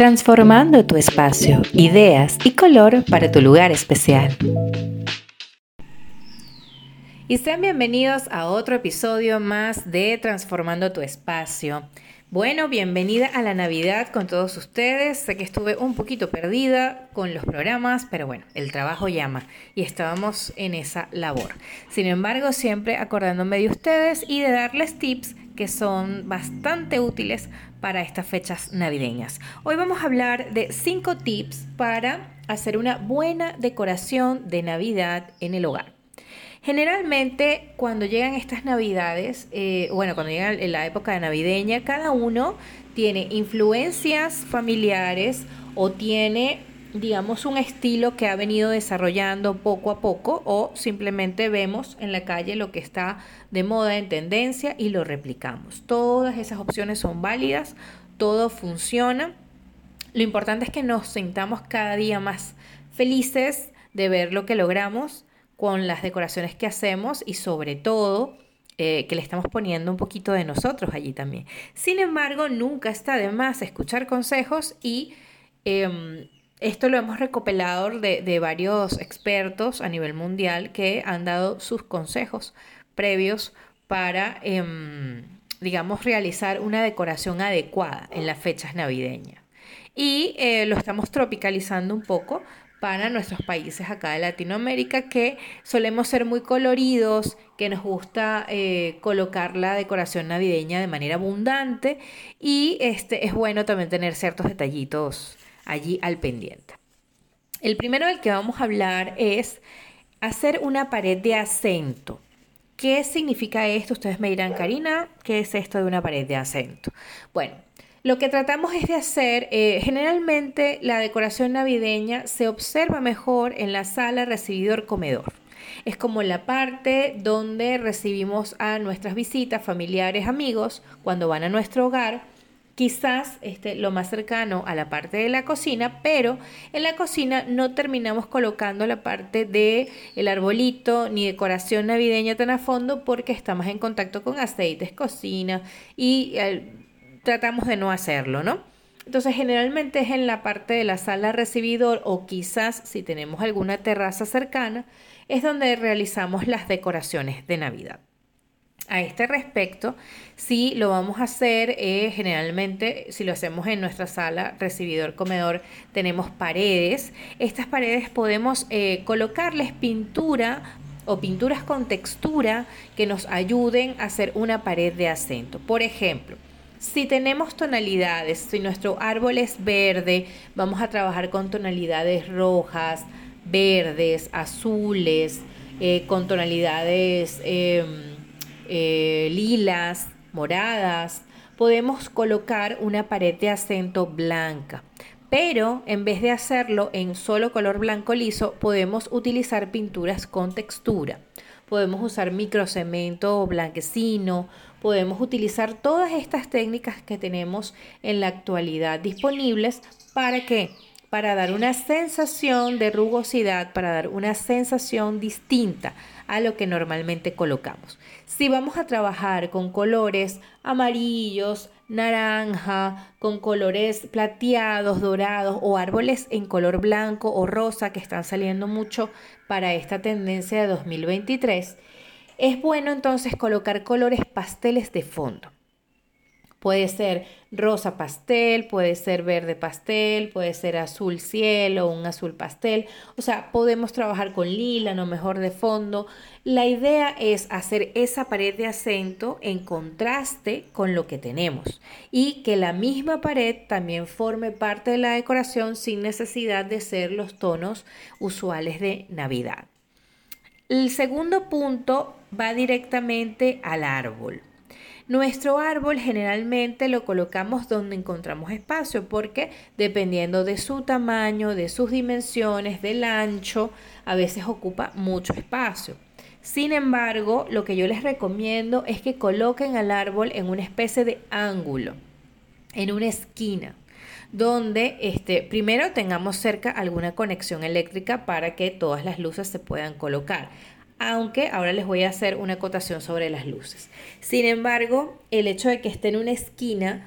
transformando tu espacio, ideas y color para tu lugar especial. Y sean bienvenidos a otro episodio más de Transformando tu espacio. Bueno, bienvenida a la Navidad con todos ustedes. Sé que estuve un poquito perdida con los programas, pero bueno, el trabajo llama y estábamos en esa labor. Sin embargo, siempre acordándome de ustedes y de darles tips que son bastante útiles para estas fechas navideñas. Hoy vamos a hablar de cinco tips para hacer una buena decoración de Navidad en el hogar. Generalmente cuando llegan estas navidades, eh, bueno, cuando llega la época de navideña, cada uno tiene influencias familiares o tiene, digamos, un estilo que ha venido desarrollando poco a poco o simplemente vemos en la calle lo que está de moda, en tendencia y lo replicamos. Todas esas opciones son válidas, todo funciona. Lo importante es que nos sintamos cada día más felices de ver lo que logramos con las decoraciones que hacemos y sobre todo eh, que le estamos poniendo un poquito de nosotros allí también. Sin embargo, nunca está de más escuchar consejos y em, esto lo hemos recopilado de, varios expertos a nivel mundial que han dado sus consejos previos para, em, digamos, realizar una decoración adecuada en las fechas navideñas. Y eh, lo estamos tropicalizando un poco para nuestros países acá de Latinoamérica que solemos ser muy coloridos, que nos gusta eh, colocar la decoración navideña de manera abundante y este, es bueno también tener ciertos detallitos allí al pendiente. El primero del que vamos a hablar es hacer una pared de acento. ¿Qué significa esto? Ustedes me dirán, Karina, ¿qué es esto de una pared de acento? Bueno, lo que tratamos es de hacer, eh, generalmente la decoración navideña se observa mejor en la sala recibidor-comedor. Es como la parte donde recibimos a nuestras visitas, familiares, amigos, cuando van a nuestro hogar. Quizás este, lo más cercano a la parte de la cocina, pero en la cocina no terminamos colocando la parte de el arbolito ni decoración navideña tan a fondo porque estamos en contacto con aceites, cocina y eh, tratamos de no hacerlo, ¿no? Entonces generalmente es en la parte de la sala recibidor o quizás si tenemos alguna terraza cercana, es donde realizamos las decoraciones de Navidad. A este respecto, si lo vamos a hacer, eh, generalmente si lo hacemos en nuestra sala recibidor comedor, tenemos paredes. Estas paredes podemos eh, colocarles pintura o pinturas con textura que nos ayuden a hacer una pared de acento. Por ejemplo, si tenemos tonalidades, si nuestro árbol es verde, vamos a trabajar con tonalidades rojas, verdes, azules, eh, con tonalidades em, eh, lilas, moradas. Podemos colocar una pared de acento blanca. Pero en vez de hacerlo en solo color blanco liso, podemos utilizar pinturas con textura. Podemos usar microcemento blanquecino podemos utilizar todas estas técnicas que tenemos en la actualidad disponibles para que para dar una sensación de rugosidad, para dar una sensación distinta a lo que normalmente colocamos. Si vamos a trabajar con colores amarillos, naranja, con colores plateados, dorados o árboles en color blanco o rosa que están saliendo mucho para esta tendencia de 2023, es bueno entonces colocar colores pasteles de fondo. Puede ser rosa pastel, puede ser verde pastel, puede ser azul cielo, un azul pastel. O sea, podemos trabajar con lila, no mejor de fondo. La idea es hacer esa pared de acento en contraste con lo que tenemos y que la misma pared también forme parte de la decoración sin necesidad de ser los tonos usuales de Navidad. El segundo punto va directamente al árbol. Nuestro árbol generalmente lo colocamos donde encontramos espacio porque dependiendo de su tamaño, de sus dimensiones, del ancho, a veces ocupa mucho espacio. Sin embargo, lo que yo les recomiendo es que coloquen al árbol en una especie de ángulo, en una esquina donde este, primero tengamos cerca alguna conexión eléctrica para que todas las luces se puedan colocar. Aunque ahora les voy a hacer una acotación sobre las luces. Sin embargo, el hecho de que esté en una esquina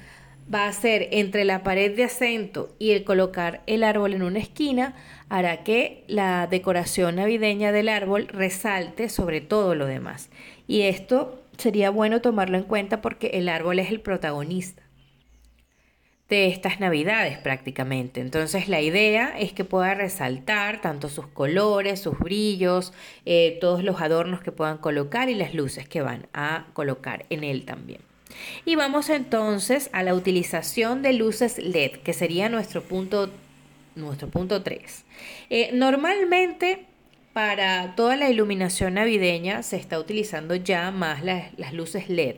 va a ser entre la pared de acento y el colocar el árbol en una esquina, hará que la decoración navideña del árbol resalte sobre todo lo demás. Y esto sería bueno tomarlo en cuenta porque el árbol es el protagonista de estas navidades prácticamente. Entonces la idea es que pueda resaltar tanto sus colores, sus brillos, eh, todos los adornos que puedan colocar y las luces que van a colocar en él también. Y vamos entonces a la utilización de luces LED, que sería nuestro punto, nuestro punto 3. Eh, normalmente para toda la iluminación navideña se está utilizando ya más las, las luces LED.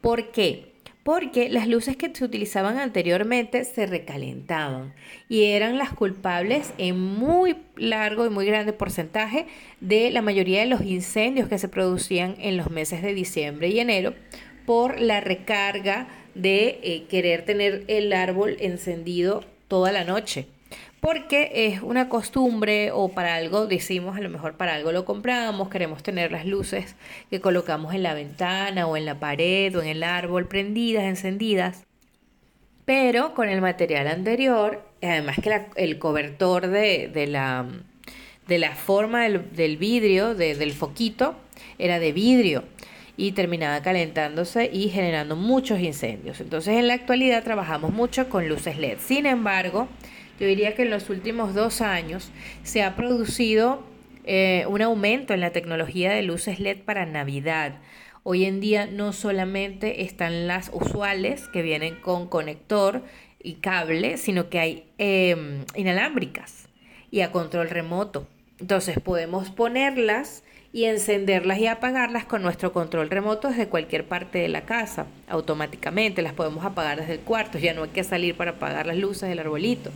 ¿Por qué? Porque las luces que se utilizaban anteriormente se recalentaban y eran las culpables en muy largo y muy grande porcentaje de la mayoría de los incendios que se producían en los meses de diciembre y enero por la recarga de eh, querer tener el árbol encendido toda la noche. Porque es una costumbre o para algo decimos, a lo mejor para algo lo compramos, queremos tener las luces que colocamos en la ventana o en la pared o en el árbol prendidas, encendidas. Pero con el material anterior, además que el cobertor de, la, de la forma del, vidrio, del foquito, era de vidrio y terminaba calentándose y generando muchos incendios. Entonces en la actualidad trabajamos mucho con luces LED. Sin embargo, yo diría que en los últimos dos años se ha producido eh, un aumento en la tecnología de luces LED para Navidad. Hoy en día no solamente están las usuales que vienen con conector y cable, sino que hay em, inalámbricas y a control remoto. Entonces podemos ponerlas y encenderlas y apagarlas con nuestro control remoto desde cualquier parte de la casa. Automáticamente las podemos apagar desde el cuarto, ya no hay que salir para apagar las luces del arbolito.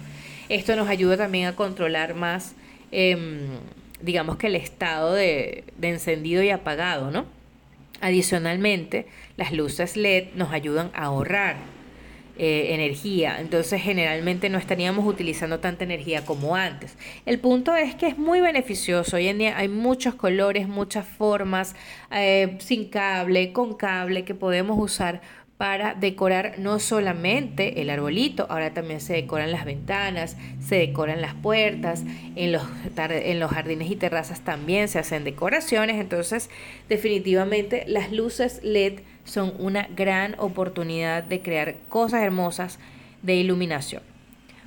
Esto nos ayuda también a controlar más, em, digamos que el estado de, encendido y apagado, ¿no? Adicionalmente, las luces LED nos ayudan a ahorrar eh, energía. Entonces generalmente no estaríamos utilizando tanta energía como antes. El punto es que es muy beneficioso. Hoy en día hay muchos colores, muchas formas, eh, sin cable, con cable que podemos usar para decorar no solamente el arbolito, ahora también se decoran las ventanas, se decoran las puertas, en los, en los jardines y terrazas también se hacen decoraciones, entonces definitivamente las luces LED son una gran oportunidad de crear cosas hermosas de iluminación.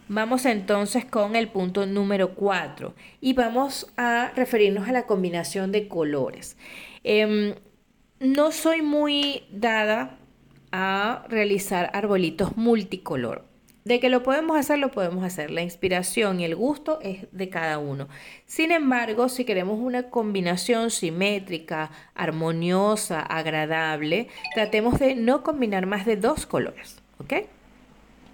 Vamos entonces con el punto número 4 y vamos a referirnos a la combinación de colores. Em, no soy muy dada a realizar arbolitos multicolor. De que lo podemos hacer, lo podemos hacer. La inspiración y el gusto es de cada uno. Sin embargo, si queremos una combinación simétrica, armoniosa, agradable, tratemos de no combinar más de dos colores, ¿ok?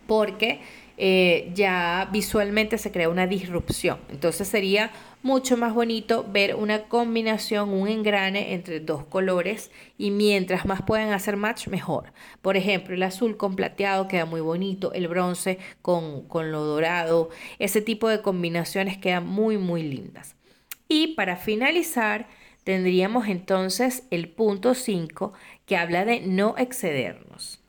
Porque eh, ya visualmente se crea una disrupción. Entonces sería mucho más bonito ver una combinación, un engrane entre dos colores y mientras más puedan hacer match, mejor. Por ejemplo, el azul con plateado queda muy bonito, el bronce con, con lo dorado, ese tipo de combinaciones quedan muy, muy lindas. Y para finalizar, tendríamos entonces el punto 5 que habla de no excedernos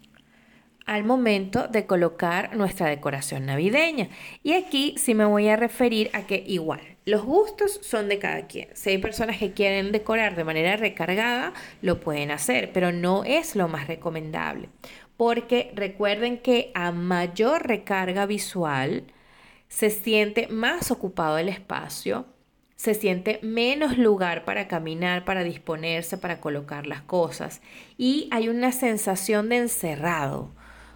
al momento de colocar nuestra decoración navideña. Y aquí sí me voy a referir a que igual, los gustos son de cada quien. Si hay personas que quieren decorar de manera recargada, lo pueden hacer, pero no es lo más recomendable. Porque recuerden que a mayor recarga visual, se siente más ocupado el espacio, se siente menos lugar para caminar, para disponerse, para colocar las cosas y hay una sensación de encerrado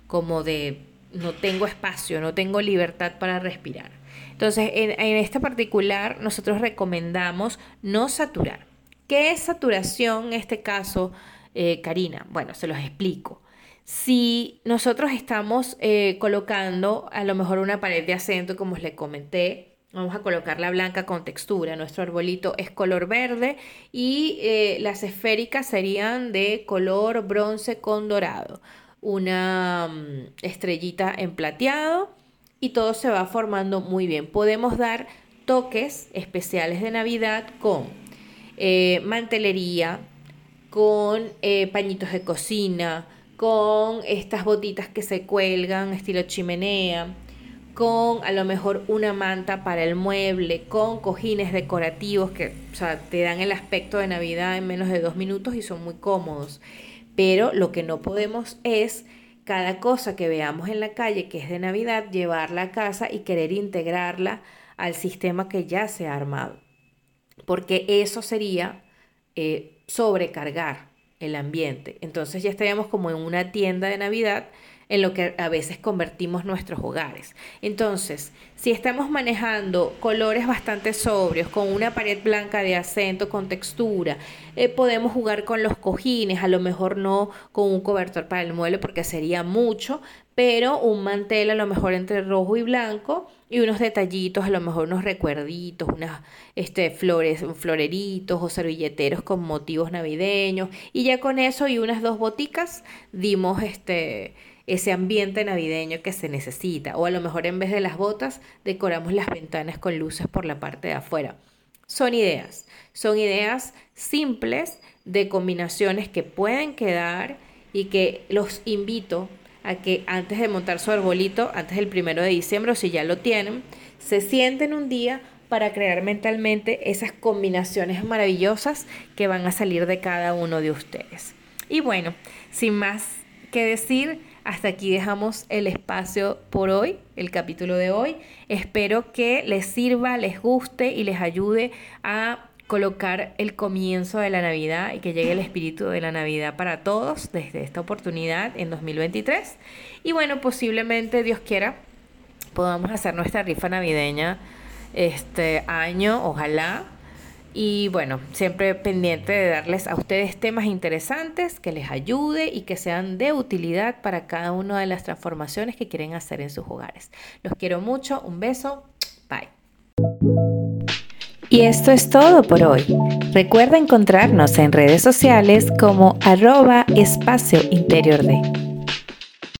como de no tengo espacio, no tengo libertad para respirar. Entonces, en, este particular, nosotros recomendamos no saturar. ¿Qué es saturación en este caso, eh, Karina? Bueno, se los explico. Si nosotros estamos eh, colocando a lo mejor una pared de acento, como les comenté, vamos a colocar la blanca con textura. Nuestro arbolito es color verde y eh, las esféricas serían de color bronce con dorado una mm, estrellita en plateado y todo se va formando muy bien. Podemos dar toques especiales de Navidad con eh, mantelería, con eh, pañitos de cocina, con estas botitas que se cuelgan estilo chimenea, con a lo mejor una manta para el mueble, con cojines decorativos que te dan el aspecto de Navidad en menos de dos minutos y son muy cómodos. Pero lo que no podemos es cada cosa que veamos en la calle que es de Navidad, llevarla a casa y querer integrarla al sistema que ya se ha armado. Porque eso sería eh, sobrecargar el ambiente. Entonces ya estaríamos como en una tienda de Navidad en lo que a veces convertimos nuestros hogares. Entonces, si estamos manejando colores bastante sobrios, con una pared blanca de acento, con textura, eh, podemos jugar con los cojines, a lo mejor no con un cobertor para el mueble porque sería mucho, pero un mantel a lo mejor entre rojo y blanco y unos detallitos, a lo mejor unos recuerditos, unas este, flores, floreritos o servilleteros con motivos navideños y ya con eso y unas dos boticas dimos este ese ambiente navideño que se necesita. O a lo mejor en vez de las botas, decoramos las ventanas con luces por la parte de afuera. Son ideas, son ideas simples de combinaciones que pueden quedar y que los invito a que antes de montar su arbolito, antes del primero de diciembre, si ya lo tienen, se sienten un día para crear mentalmente esas combinaciones maravillosas que van a salir de cada uno de ustedes. Y bueno, sin más que decir, hasta aquí dejamos el espacio por hoy, el capítulo de hoy. Espero que les sirva, les guste y les ayude a colocar el comienzo de la Navidad y que llegue el espíritu de la Navidad para todos desde esta oportunidad en 2023. Y bueno, posiblemente Dios quiera podamos hacer nuestra rifa navideña este año, ojalá y bueno, siempre pendiente de darles a ustedes temas interesantes que les ayude y que sean de utilidad para cada una de las transformaciones que quieren hacer en sus hogares. Los quiero mucho, un beso, bye. Y esto es todo por hoy. Recuerda encontrarnos en redes sociales como arroba de.